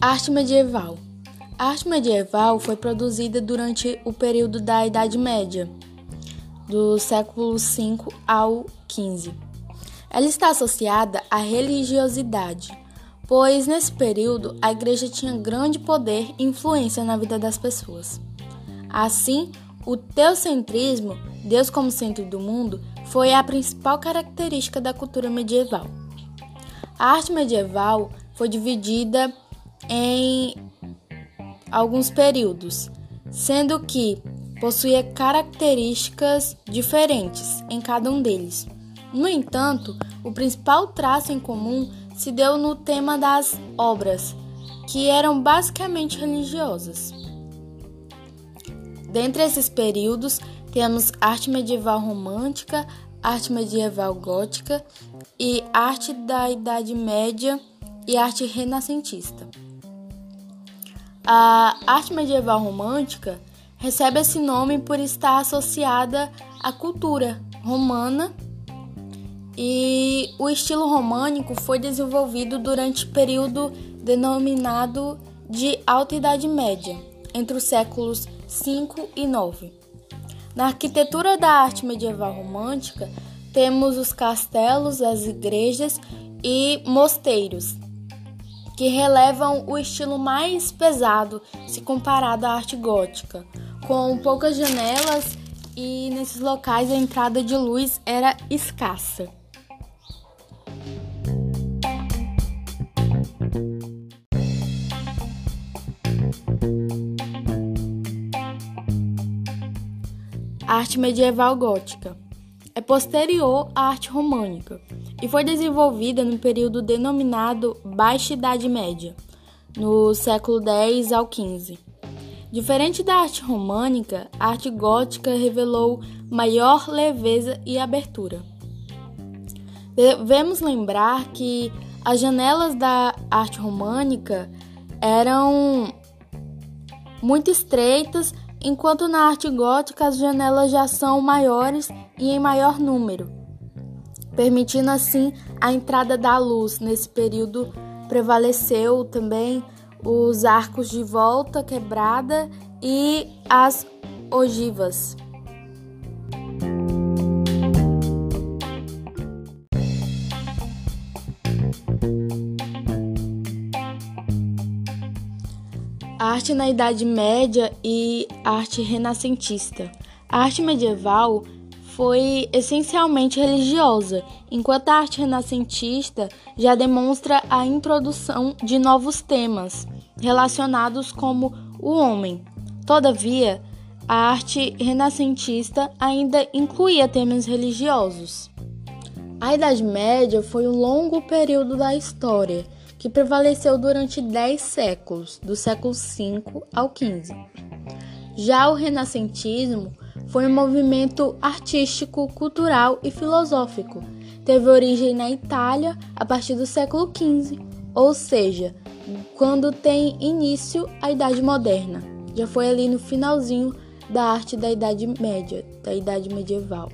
Arte medieval. A arte medieval foi produzida durante o período da Idade Média, do século V ao XV. Ela está associada à religiosidade, pois nesse período a igreja tinha grande poder e influência na vida das pessoas. Assim, o teocentrismo, Deus como centro do mundo, foi a principal característica da cultura medieval. A arte medieval foi dividida em alguns períodos, sendo que possuía características diferentes em cada um deles. No entanto, o principal traço em comum se deu no tema das obras, que eram basicamente religiosas. Dentre esses períodos, temos arte medieval romântica, arte medieval gótica e arte da Idade Média e arte renascentista. A arte medieval romântica recebe esse nome por estar associada à cultura romana e o estilo românico foi desenvolvido durante o período denominado de Alta Idade Média, entre os séculos 5 e 9. Na arquitetura da arte medieval romântica, temos os castelos, as igrejas e mosteiros, que relevam o estilo mais pesado se comparado à arte gótica, com poucas janelas e nesses locais a entrada de luz era escassa. Arte medieval gótica é posterior à arte românica e foi desenvolvida no período denominado Baixa Idade Média, no século X ao XV. Diferente da arte românica, a arte gótica revelou maior leveza e abertura. Devemos lembrar que as janelas da arte românica eram muito estreitas, enquanto na arte gótica as janelas já são maiores e em maior número, permitindo assim a entrada da luz. Nesse período prevaleceu também os arcos de volta quebrada e as ogivas. Arte na Idade Média e arte renascentista. A arte medieval foi essencialmente religiosa, enquanto a arte renascentista já demonstra a introdução de novos temas relacionados como o homem. Todavia, a arte renascentista ainda incluía temas religiosos. A Idade Média foi um longo período da história que prevaleceu durante dez séculos, do século V ao XV. Já o renascentismo foi um movimento artístico, cultural e filosófico. Teve origem na Itália a partir do século XV, ou seja, quando tem início a Idade Moderna. Já foi ali no finalzinho da arte da Idade Média, da Idade Medieval.